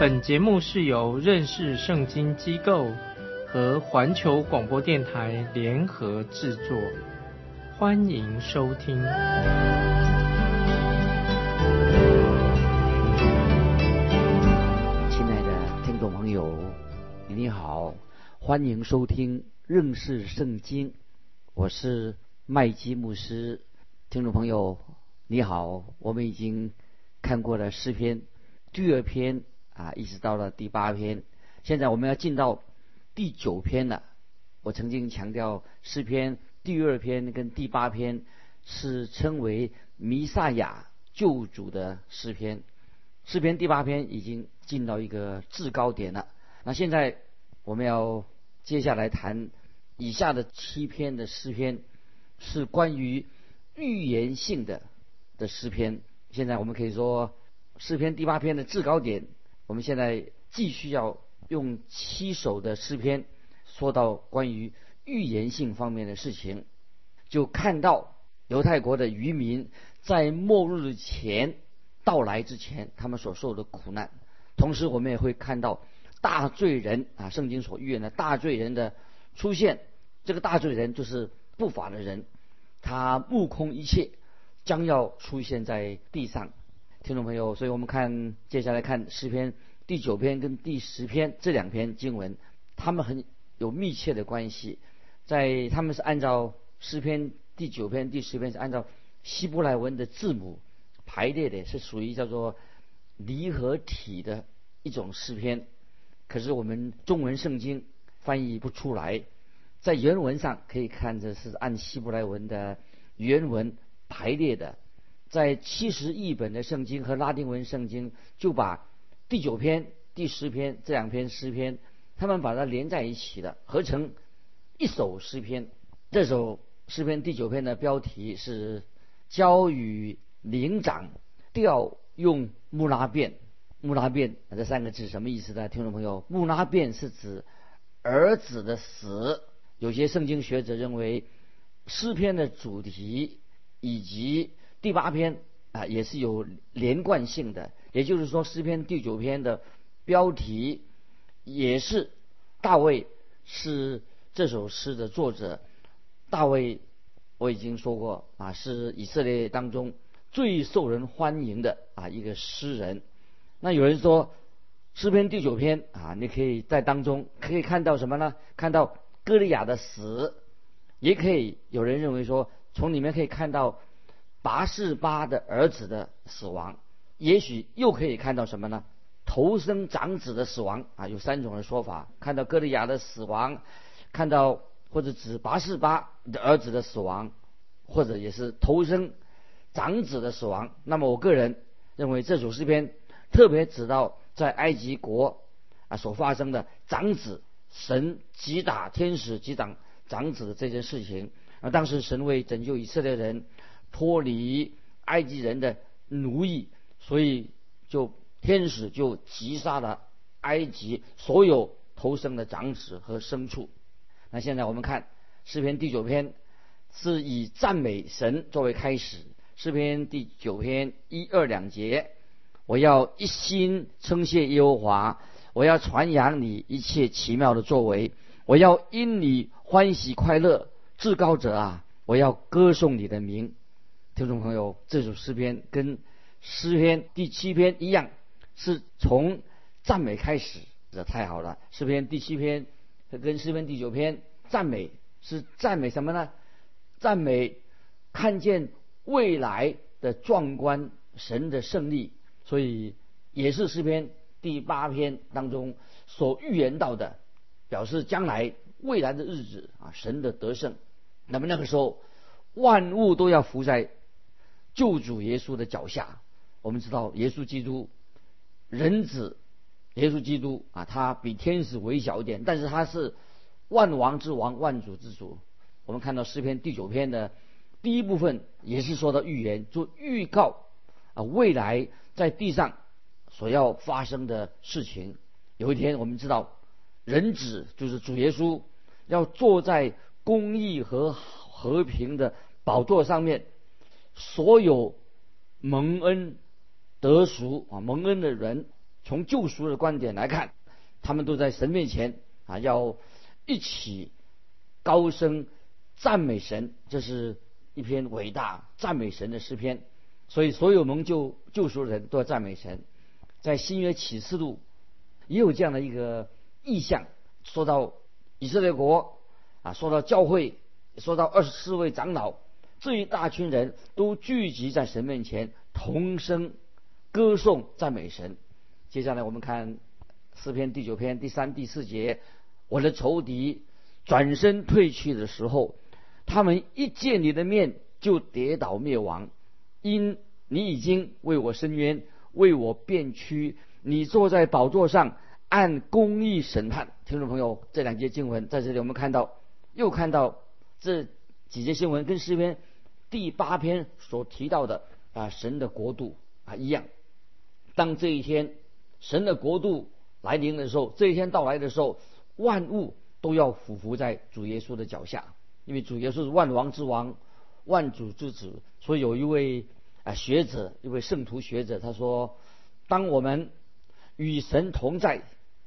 本节目是由认识圣经机构和环球广播电台联合制作，欢迎收听。亲爱的听众朋友，你好，欢迎收听认识圣经，我是麦基牧师。听众朋友，你好，我们已经看过了诗篇第二篇啊，一直到了第八篇，现在我们要进到第九篇了。我曾经强调诗篇第二篇跟第八篇是称为弥赛亚救主的诗篇，诗篇第八篇已经进到一个制高点了。那现在我们要接下来谈以下的七篇的诗篇，是关于预言性的的诗篇。现在我们可以说诗篇第八篇的制高点。我们现在继续要用七首的诗篇说到关于预言性方面的事情，就看到犹太国的渔民在末日前到来之前，他们所受的苦难。同时，我们也会看到大罪人啊，圣经所预言的大罪人的出现。这个大罪人就是不法的人，他目空一切，将要出现在地上。听众朋友，所以我们看接下来看诗篇第九篇跟第十篇这两篇经文，他们很有密切的关系。在他们是按照诗篇第九篇、第十篇是按照希伯来文的字母排列的，是属于叫做离合体的一种诗篇。可是我们中文圣经翻译不出来，在原文上可以看着是按希伯来文的原文排列的。在七十译本的圣经和拉丁文圣经，就把第九篇、第十篇这两篇诗篇，他们把它连在一起的，合成一首诗篇。这首诗篇第九篇的标题是“交与灵长调用木拉变”。木拉变那这三个字什么意思呢？听众朋友，木拉变是指儿子的死。有些圣经学者认为，诗篇的主题以及第八篇啊，也是有连贯性的，也就是说，诗篇第九篇的标题也是大卫是这首诗的作者。大卫我已经说过啊，是以色列当中最受人欢迎的啊一个诗人。那有人说诗篇第九篇啊，你可以在当中可以看到什么呢？看到歌利亚的死，也可以有人认为说从里面可以看到。拔示巴的儿子的死亡，也许又可以看到什么呢？头生长子的死亡啊，有三种的说法：看到歌利亚的死亡，看到或者指拔示巴的儿子的死亡，或者也是头生长子的死亡。那么我个人认为，这首诗篇特别指到在埃及国啊所发生的长子神击打天使击打长子的这件事情啊。当时神为拯救以色列人。脱离埃及人的奴役，所以就天使就击杀了埃及所有投生的长子和牲畜。那现在我们看诗篇第九篇，是以赞美神作为开始。诗篇第九篇一二两节，我要一心称谢耶和华，我要传扬你一切奇妙的作为，我要因你欢喜快乐，至高者啊，我要歌颂你的名。听众朋友，这首诗篇跟诗篇第七篇一样，是从赞美开始。这太好了！诗篇第七篇跟诗篇第九篇赞美是赞美什么呢？赞美看见未来的壮观，神的胜利。所以也是诗篇第八篇当中所预言到的，表示将来未来的日子啊，神的得胜。那么那个时候，万物都要伏在。救主耶稣的脚下，我们知道耶稣基督人子耶稣基督啊，他比天使微小一点，但是他是万王之王、万主之主。我们看到诗篇第九篇的第一部分也是说到预言，就预告啊未来在地上所要发生的事情。有一天，我们知道人子就是主耶稣要坐在公义和和平的宝座上面，所有蒙恩得赎啊蒙恩的人。从救赎的观点来看，他们都在神面前啊，要一起高声赞美神。这是一篇伟大赞美神的诗篇。所以，所有蒙救救赎的人都要赞美神。在新约启示录也有这样的一个意象，说到以色列国啊，说到教会，说到二十四位长老这一大群人都聚集在神面前，同声歌颂赞美神。接下来我们看诗篇第九篇第三、第四节：我的仇敌转身退去的时候，他们一见你的面就跌倒灭亡，因你已经为我伸冤，为我辩屈。你坐在宝座上按公义审判。听众朋友，这两节经文在这里我们看到，又看到这几节新闻跟诗篇第八篇所提到的啊神的国度啊一样。当这一天。神的国度来临的时候，这一天到来的时候，万物都要俯伏在主耶稣的脚下，因为主耶稣是万王之王、万主之子。所以有一位啊学者，一位圣徒学者，他说：“当我们与神同在，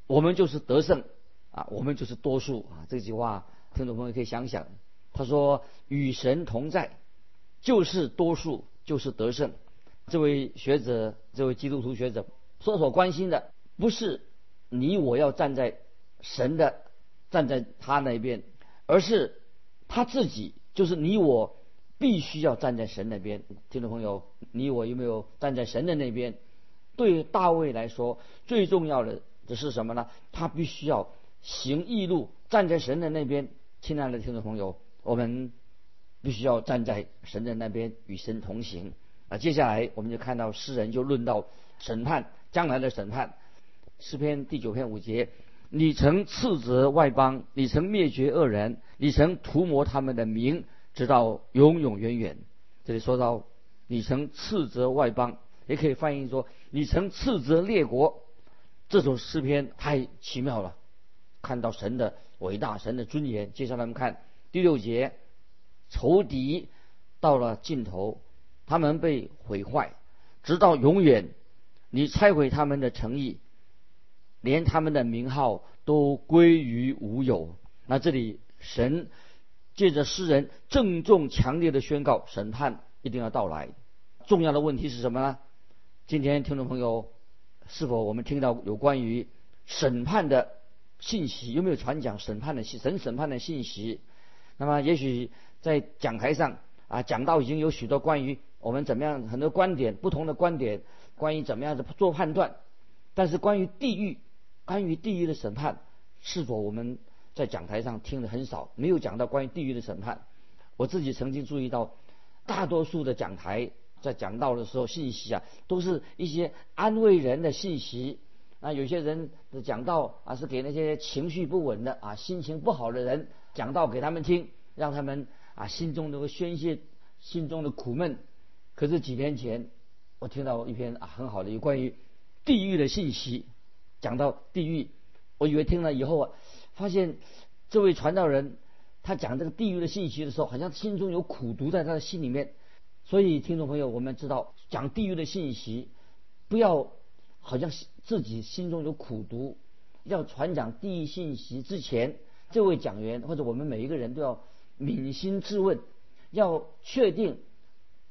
我们就是得胜啊，我们就是多数啊。”这句话，听众朋友可以想想。他说：“与神同在，就是多数，就是得胜。”这位学者，这位基督徒学者。所所关心的不是你我要站在神的站在他那边，而是他自己，就是你我必须要站在神那边。听众朋友，你我有没有站在神的那边？对大卫来说，最重要的的是什么呢？他必须要行义路，站在神的那边。亲爱的听众朋友，我们必须要站在神的那边，与神同行。啊，接下来我们就看到诗人就论到审判。将来的审判，诗篇第九篇五节，你曾斥责外邦，你曾灭绝恶人，你曾涂抹他们的名，直到永永远远。这里说到，你曾斥责外邦，也可以翻译说，你曾斥责列国。这首诗篇太奇妙了，看到神的伟大，神的尊严。接下来我们看第六节，仇敌到了尽头，他们被毁坏，直到永远。你拆毁他们的诚意，连他们的名号都归于无有。那这里神借着诗人郑重强烈的宣告，审判一定要到来。重要的问题是什么呢？今天听众朋友，是否我们听到有关于审判的信息？有没有传讲审判的信神审判的信息？那么也许在讲台上啊讲到已经有许多关于我们怎么样很多观点不同的观点。关于怎么样的做判断，但是关于地狱，关于地狱的审判，是否我们在讲台上听的很少，没有讲到关于地狱的审判。我自己曾经注意到，大多数的讲台在讲到的时候，信息啊，都是一些安慰人的信息。啊，有些人的讲道啊，是给那些情绪不稳的啊，心情不好的人讲道给他们听，让他们啊心中能够宣泄心中的苦闷。可是几年前。我听到一篇啊很好的有关于地狱的信息，讲到地狱，我以为听了以后啊，发现这位传道人他讲这个地狱的信息的时候，好像心中有苦毒在他的心里面。所以听众朋友，我们知道讲地狱的信息，不要好像自己心中有苦毒，要传讲地狱信息之前，这位讲员或者我们每一个人都要扪心自问，要确定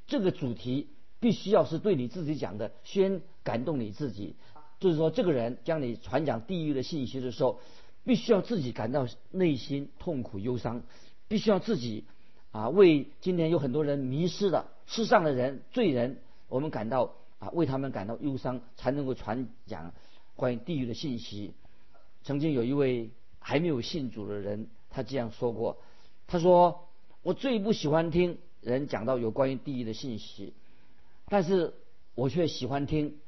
这个主题。必须要是对你自己讲的，先感动你自己。就是说，这个人将你传讲地狱的信息的时候，必须要自己感到内心痛苦忧伤，必须要自己啊为今天有很多人迷失的世上的人罪人，我们感到啊为他们感到忧伤，才能够传讲关于地狱的信息。曾经有一位还没有信主的人，他这样说过：“他说我最不喜欢听人讲到有关于地狱的信息。”但是我却喜欢听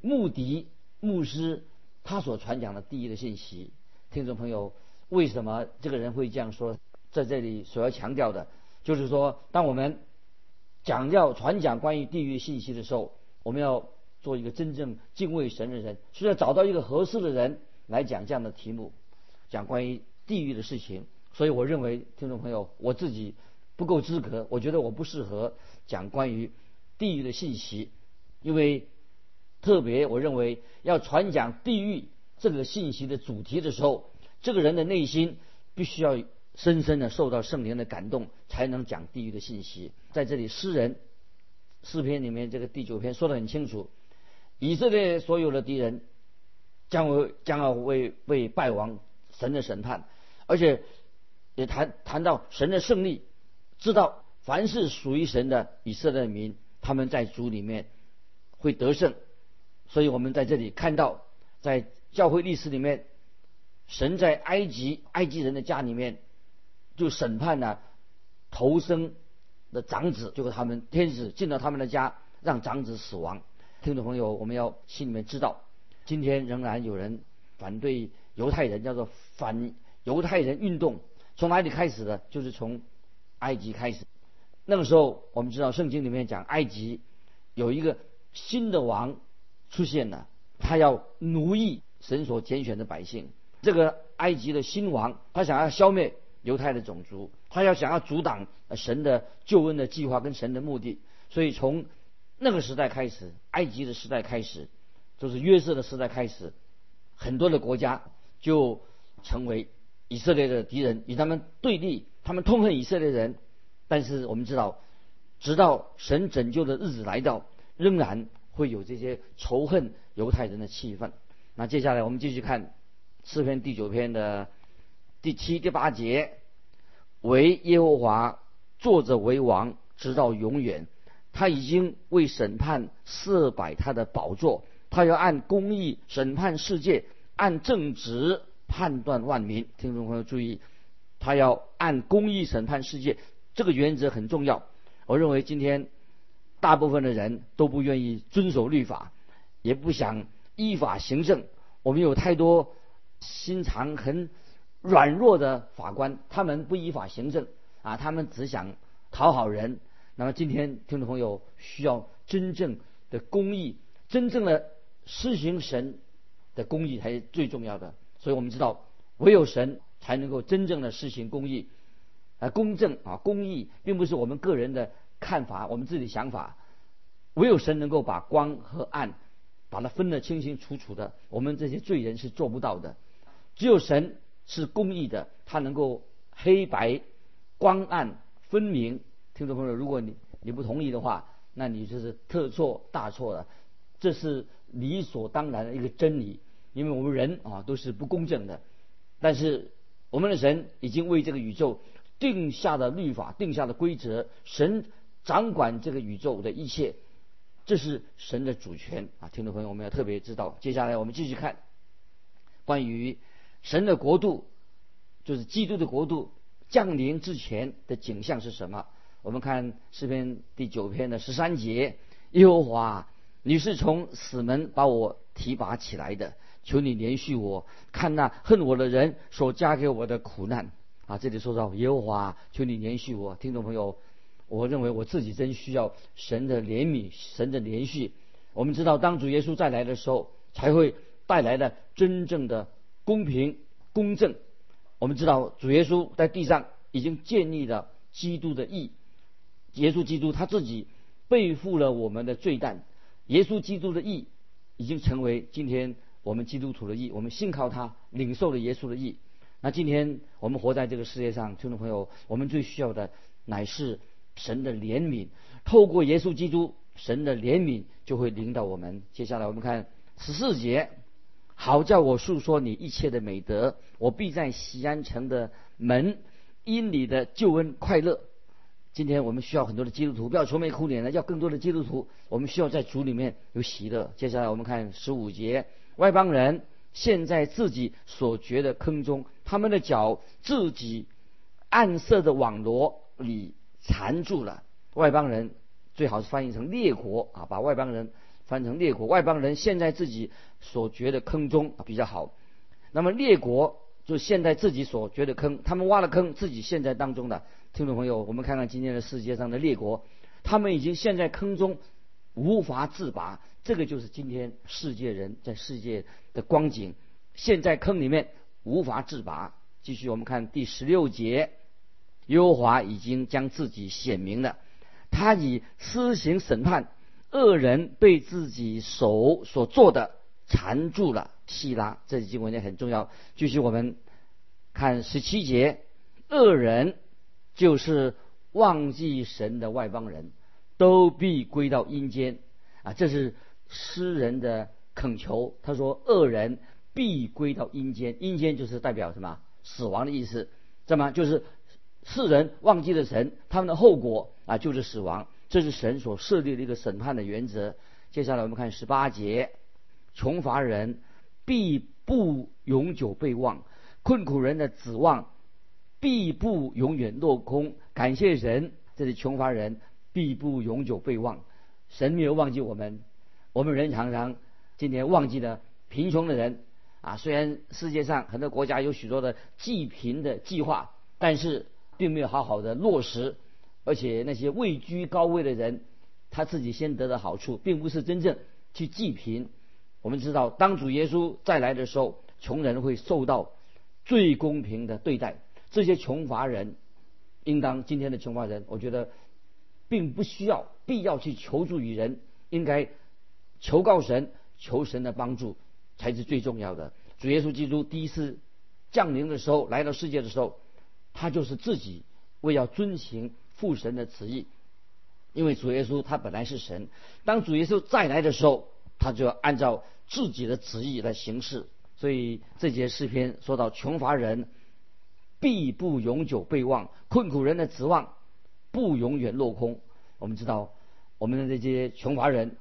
穆迪牧师他所传讲的地狱的信息。听众朋友，为什么这个人会这样说？在这里所要强调的，就是说，当我们讲要传讲关于地狱信息的时候，我们要做一个真正敬畏神的人，需要找到一个合适的人来讲这样的题目，讲关于地狱的事情。所以，我认为听众朋友，我自己不够资格，我觉得我不适合讲关于地狱的信息，因为特别我认为要传讲地狱这个信息的主题的时候，这个人的内心必须要深深的受到圣灵的感动，才能讲地狱的信息。在这里，诗人诗篇里面这个第九篇说得很清楚，以色列所有的敌人将会将要为为败亡神的审判，而且。也谈谈到神的胜利，知道凡是属于神的以色列民，他们在主里面会得胜。所以我们在这里看到，在教会历史里面，神在埃及埃及人的家里面就审判了头生的长子，就是他们天使进到他们的家，让长子死亡。听众朋友，我们要心里面知道，今天仍然有人反对犹太人，叫做反犹太人运动。从哪里开始的？就是从埃及开始。那个时候，我们知道圣经里面讲，埃及有一个新的王出现了，他要奴役神所拣选的百姓。这个埃及的新王，他想要消灭犹太的种族，他要想要阻挡神的救恩的计划跟神的目的。所以从那个时代开始，埃及的时代开始，就是约瑟的时代开始，很多的国家就成为。以色列的敌人与他们对立，他们痛恨以色列人。但是我们知道，直到神拯救的日子来到，仍然会有这些仇恨犹太人的气氛。那接下来我们继续看诗篇第九篇的第七、第八节：为耶和华坐着为王，直到永远。他已经为审判设摆他的宝座，他要按公义审判世界，按正直。判断万民，听众朋友注意，他要按公义审判世界，这个原则很重要。我认为今天大部分的人都不愿意遵守律法，也不想依法行政。我们有太多心肠很软弱的法官，他们不依法行政啊，他们只想讨好人。那么今天听众朋友需要真正的公义，真正的施行神的公义才是最重要的。所以我们知道，唯有神才能够真正的实行公义，啊，公正啊，公义，并不是我们个人的看法，我们自己的想法。唯有神能够把光和暗，把它分得清清楚楚的，我们这些罪人是做不到的。只有神是公义的，他能够黑白、光暗分明。听众朋友，如果你你不同意的话，那你就是特错大错了。这是理所当然的一个真理。因为我们人啊都是不公正的，但是我们的神已经为这个宇宙定下的律法、定下的规则，神掌管这个宇宙的一切，这是神的主权啊！听众朋友，我们要特别知道。接下来我们继续看关于神的国度，就是基督的国度降临之前的景象是什么？我们看诗篇第九篇的十三节：耶和华，你是从死门把我提拔起来的。求你怜恤我看那恨我的人所加给我的苦难啊！这里说到耶和华，求你怜恤我。听众朋友，我认为我自己真需要神的怜悯，神的连续。我们知道，当主耶稣再来的时候，才会带来的真正的公平公正。我们知道，主耶稣在地上已经建立了基督的义。耶稣基督他自己背负了我们的罪担，耶稣基督的义已经成为今天。我们基督徒的义，我们信靠他，领受了耶稣的义。那今天我们活在这个世界上，听众朋友，我们最需要的乃是神的怜悯。透过耶稣基督，神的怜悯就会领导我们。接下来我们看十四节，好叫我诉说你一切的美德，我必在西安城的门因你的救恩快乐。今天我们需要很多的基督徒，不要愁眉苦脸的，要更多的基督徒。我们需要在主里面有喜乐。接下来我们看十五节。外邦人陷在自己所掘的坑中，他们的脚自己暗色的网罗里缠住了。外邦人最好是翻译成列国啊，把外邦人翻成列国外邦人陷在自己所掘的坑中比较好。那么列国就陷在自己所掘的坑，他们挖了坑，自己陷在当中的。听众朋友，我们看看今天的世界上的列国，他们已经陷在坑中，无法自拔。这个就是今天世界人在世界的光景，陷在坑里面无法自拔。继续，我们看第十六节，优华已经将自己显明了，他以施行审判。恶人被自己手所做的缠住了，希拉，这几经文也很重要。继续我们看十七节，恶人就是忘记神的外邦人，都必归到阴间啊！这是诗人的恳求。他说，恶人必归到阴间，阴间就是代表什么？死亡的意思，这么就是世人忘记了神，他们的后果啊就是死亡。这是神所设立的一个审判的原则。接下来我们看十八节：穷乏人必不永久被忘，困苦人的指望必不永远落空。感谢神，这里穷乏人必不永久被忘。神没有忘记我们，我们人常常今天忘记了贫穷的人啊。虽然世界上很多国家有许多的济贫的计划，但是并没有好好的落实。而且那些位居高位的人，他自己先得的好处，并不是真正去济贫。我们知道，当主耶稣再来的时候，穷人会受到最公平的对待。这些穷乏人，应当今天的穷乏人，我觉得并不需要必要去求助于人，应该求告神，求神的帮助才是最重要的。主耶稣基督第一次降临的时候，来到世界的时候，他就是自己为要遵行。父神的旨意，因为主耶稣他本来是神，当主耶稣再来的时候，他就要按照自己的旨意来行事。所以这节诗篇说到穷乏人必不永久被忘，困苦人的指望不永远落空。我们知道我们的这些穷乏人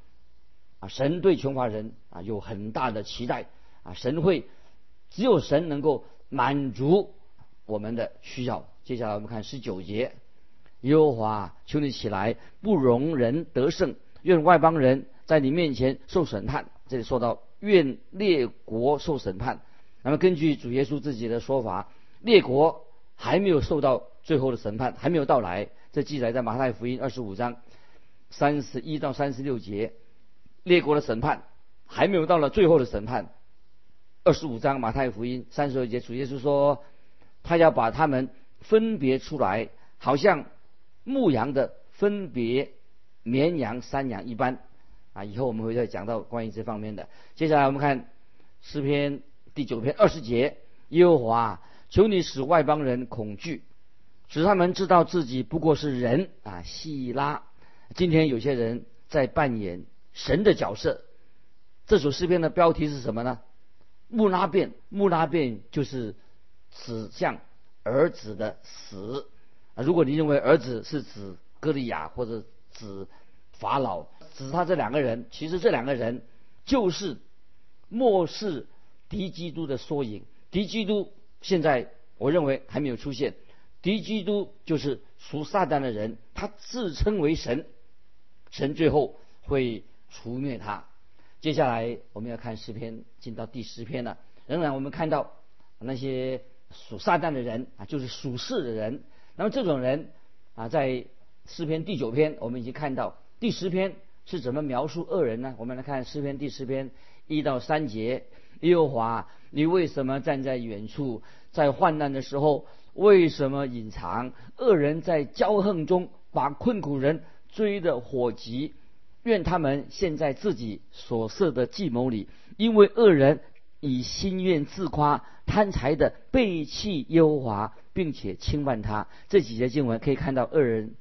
啊，神对穷乏人啊有很大的期待啊，神会只有神能够满足我们的需要。接下来我们看十九节。耶和华，求你起来，不容人得胜，愿外邦人在你面前受审判。这里说到愿列国受审判。那么根据主耶稣自己的说法，列国还没有受到最后的审判，还没有到来。这记载在马太福音二十五章三十一到三十六节，列国的审判还没有到了最后的审判。二十五章马太福音三十二节，主耶稣说，他要把他们分别出来，好像。牧羊的分别绵羊、山羊一般啊，以后我们会再讲到关于这方面的。接下来我们看诗篇第九篇二十节：耶和华，求你使外邦人恐惧，使他们知道自己不过是人啊。希拉，今天有些人在扮演神的角色。这首诗篇的标题是什么呢？穆拉变，穆拉变就是指向儿子的死。如果你认为儿子是指歌利亚或者指法老，指他这两个人，其实这两个人就是末世敌基督的缩影。敌基督现在我认为还没有出现，敌基督就是属撒旦的人，他自称为神，神最后会除灭他。接下来我们要看诗篇，进到第十篇了。仍然我们看到那些属撒旦的人啊，就是属世的人。那么这种人啊，在诗篇第九篇，我们已经看到第十篇是怎么描述恶人呢？我们来看诗篇第十篇一到三节：耶和华，你为什么站在远处？在患难的时候，为什么隐藏？恶人在骄横中，把困苦人追得火急。愿他们陷在自己所设的计谋里，因为恶人以心愿自夸，贪财的背弃优华。并且轻慢他，这几节经文可以看到，恶人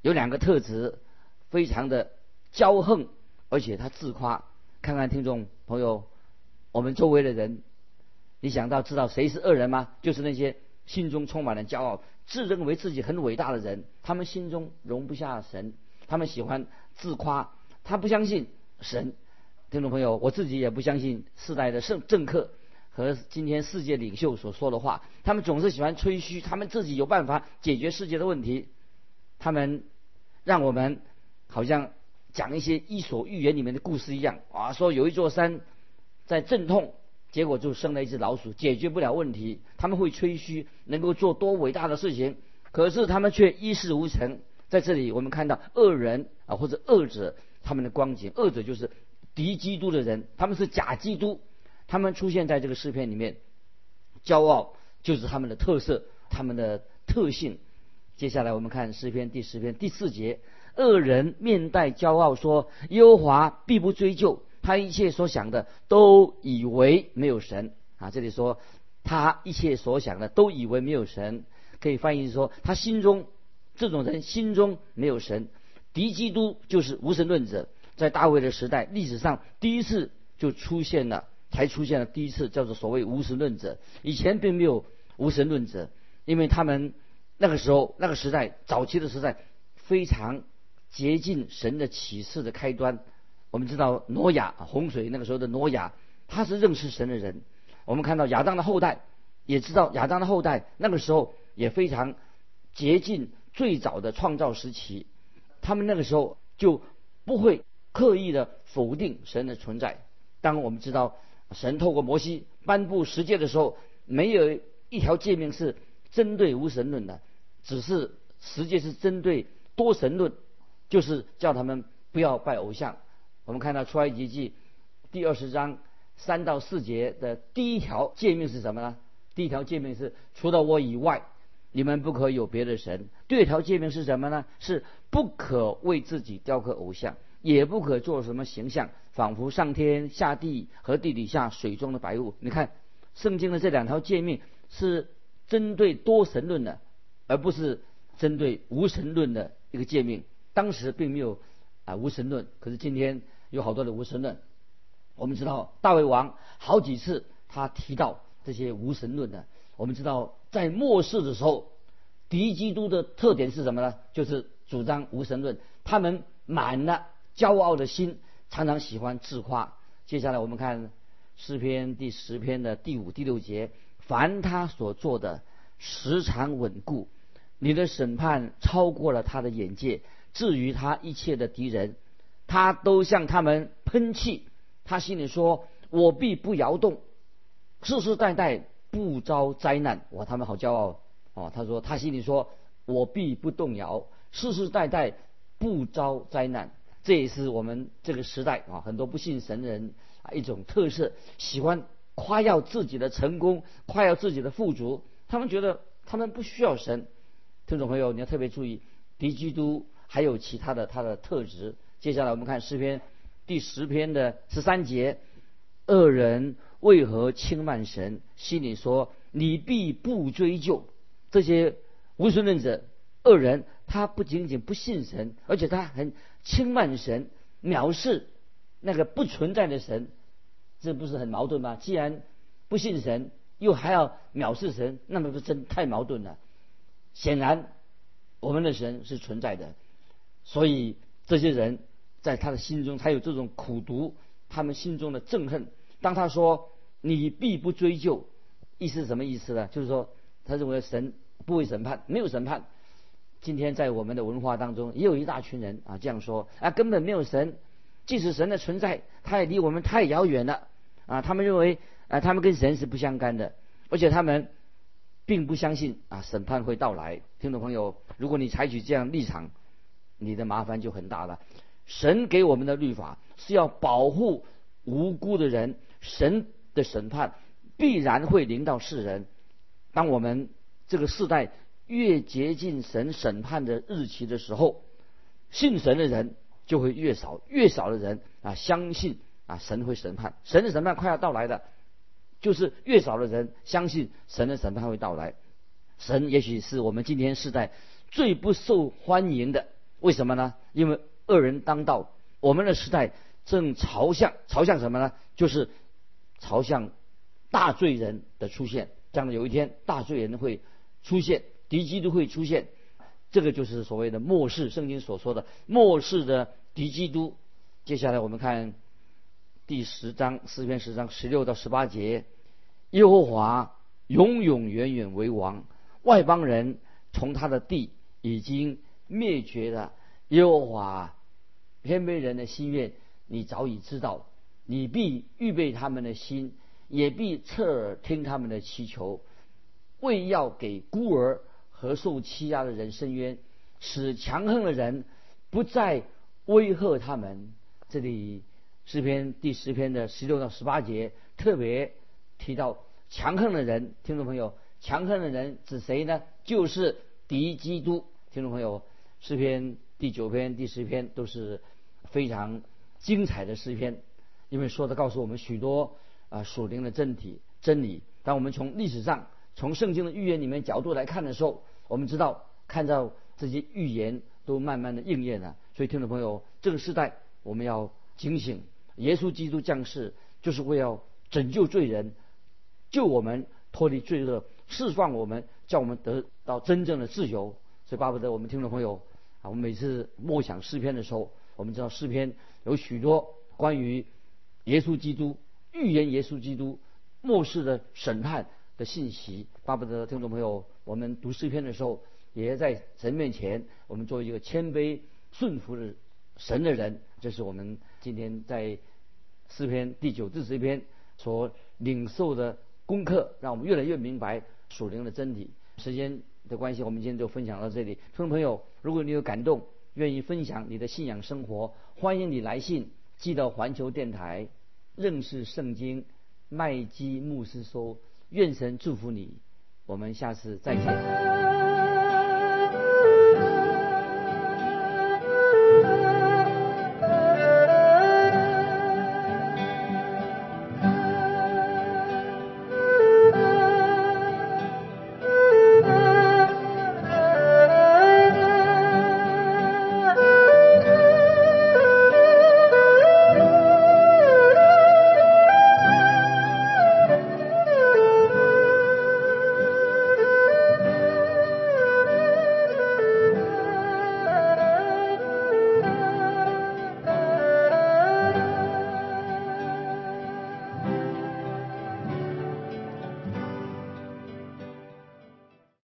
有两个特质，非常的骄横，而且他自夸。看看听众朋友，我们周围的人，你想到知道谁是恶人吗？就是那些心中充满了骄傲、自认为自己很伟大的人。他们心中容不下神，他们喜欢自夸，他不相信神。听众朋友，我自己也不相信世代的圣政客。和今天世界领袖所说的话，他们总是喜欢吹嘘，他们自己有办法解决世界的问题，他们让我们好像讲一些伊索寓言里面的故事一样啊，说有一座山在阵痛，结果就生了一只老鼠，解决不了问题。他们会吹嘘能够做多伟大的事情，可是他们却一事无成。在这里，我们看到恶人啊，或者恶者他们的光景。恶者就是敌基督的人，他们是假基督，他们出现在这个诗篇里面，骄傲就是他们的特色，他们的特性。接下来我们看诗篇第十篇第四节：恶人面带骄傲说：“耶和华必不追究他一切所想的，都以为没有神。”啊，这里说他一切所想的都以为没有神，可以翻译说他心中。这种人心中没有神，敌基督就是无神论者。在大卫的时代，历史上第一次就出现了，才出现了第一次叫做所谓无神论者。以前并没有无神论者，因为他们那个时候那个时代早期的时代非常接近神的启示的开端。我们知道挪亚洪水那个时候的挪亚，他是认识神的人。我们看到亚当的后代，也知道亚当的后代那个时候也非常接近。最早的创造时期，他们那个时候就不会刻意的否定神的存在。当我们知道神透过摩西颁布十诫的时候，没有一条诫命是针对无神论的，只是十诫是针对多神论，就是叫他们不要拜偶像。我们看到出埃及记第二十章三到四节的第一条诫命是什么呢？第一条诫命是除了我以外。你们不可有别的神。第二条诫命是什么呢？是不可为自己雕刻偶像，也不可做什么形象，仿佛上天下地和地底下水中的白物。你看，圣经的这两条诫命是针对多神论的，而不是针对无神论的一个诫命。当时并没有啊无神论，可是今天有好多的无神论。我们知道大卫王好几次他提到这些无神论的。我们知道，在末世的时候，敌基督的特点是什么呢？就是主张无神论。他们满了骄傲的心，常常喜欢自夸。接下来我们看诗篇第十篇的第五、第六节：凡他所做的，时常稳固。你的审判超过了他的眼界。至于他一切的敌人，他都向他们喷气。他心里说：“我必不摇动，世世代代。”不遭灾难，哇！他们好骄傲哦。他说，他心里说：“我必不动摇，世世代代不遭灾难。”这也是我们这个时代啊，很多不信神的人啊一种特色，喜欢夸耀自己的成功，夸耀自己的富足。他们觉得他们不需要神。听众朋友，你要特别注意，敌基督还有其他的他的特质。接下来我们看诗篇第十篇的十三节：恶人。为何轻慢神？心里说：“你必不追究这些无神论者、恶人。他不仅仅不信神，而且他很轻慢神，藐视那个不存在的神。这不是很矛盾吗？既然不信神，又还要藐视神，那么不真太矛盾了。显然，我们的神是存在的，所以这些人在他的心中才有这种苦毒，他们心中的憎恨。当他说。你必不追究，意思是什么意思呢？就是说，他认为神不会审判，没有审判。今天在我们的文化当中，也有一大群人啊这样说啊，根本没有神，即使神的存在，他也离我们太遥远了啊。他们认为啊，他们跟神是不相干的，而且他们并不相信啊审判会到来。听众朋友，如果你采取这样立场，你的麻烦就很大了。神给我们的律法是要保护无辜的人，神。的审判必然会临到世人。当我们这个世代越接近神审判的日期的时候，信神的人就会越少，越少的人啊相信啊神会审判，神的审判快要到来的，就是越少的人相信神的审判会到来。神也许是我们今天世代最不受欢迎的，为什么呢？因为恶人当道，我们的时代正朝向朝向什么呢？就是。朝向大罪人的出现，将来有一天大罪人会出现，敌基督会出现，这个就是所谓的末世，圣经所说的末世的敌基督。接下来我们看第十章四篇十章十六到十八节：耶和华永永远远为王，外邦人从他的地已经灭绝了。耶和华谦卑人的心愿，你早已知道。你必预备他们的心，也必侧耳听他们的祈求，为要给孤儿和受欺压的人伸冤，使强横的人不再威吓他们。这里诗篇第十篇的十六到十八节特别提到强横的人，听众朋友，强横的人指谁呢？就是敌基督。听众朋友，诗篇第九篇、第十篇都是非常精彩的诗篇。因为说的告诉我们许多啊属灵的真体真理。当我们从历史上、从圣经的预言里面角度来看的时候，我们知道看到这些预言都慢慢的应验了。所以，听众朋友，这个时代我们要警醒，耶稣基督降世就是为了拯救罪人，救我们脱离罪恶，释放我们，叫我们得到真正的自由。所以，巴不得我们听众朋友啊，我们每次默想诗篇的时候，我们知道诗篇有许多关于。耶稣基督预言，耶稣基督末世的审判的信息，巴不得听众朋友，我们读诗篇的时候，也在神面前，我们做一个谦卑顺服的神的人。这是我们今天在诗篇第九至十篇所领受的功课，让我们越来越明白属灵的真理。时间的关系，我们今天就分享到这里。听众朋友，如果你有感动，愿意分享你的信仰生活，欢迎你来信。寄到环球电台，认识圣经，麦基牧师说：“愿神祝福你，我们下次再见。”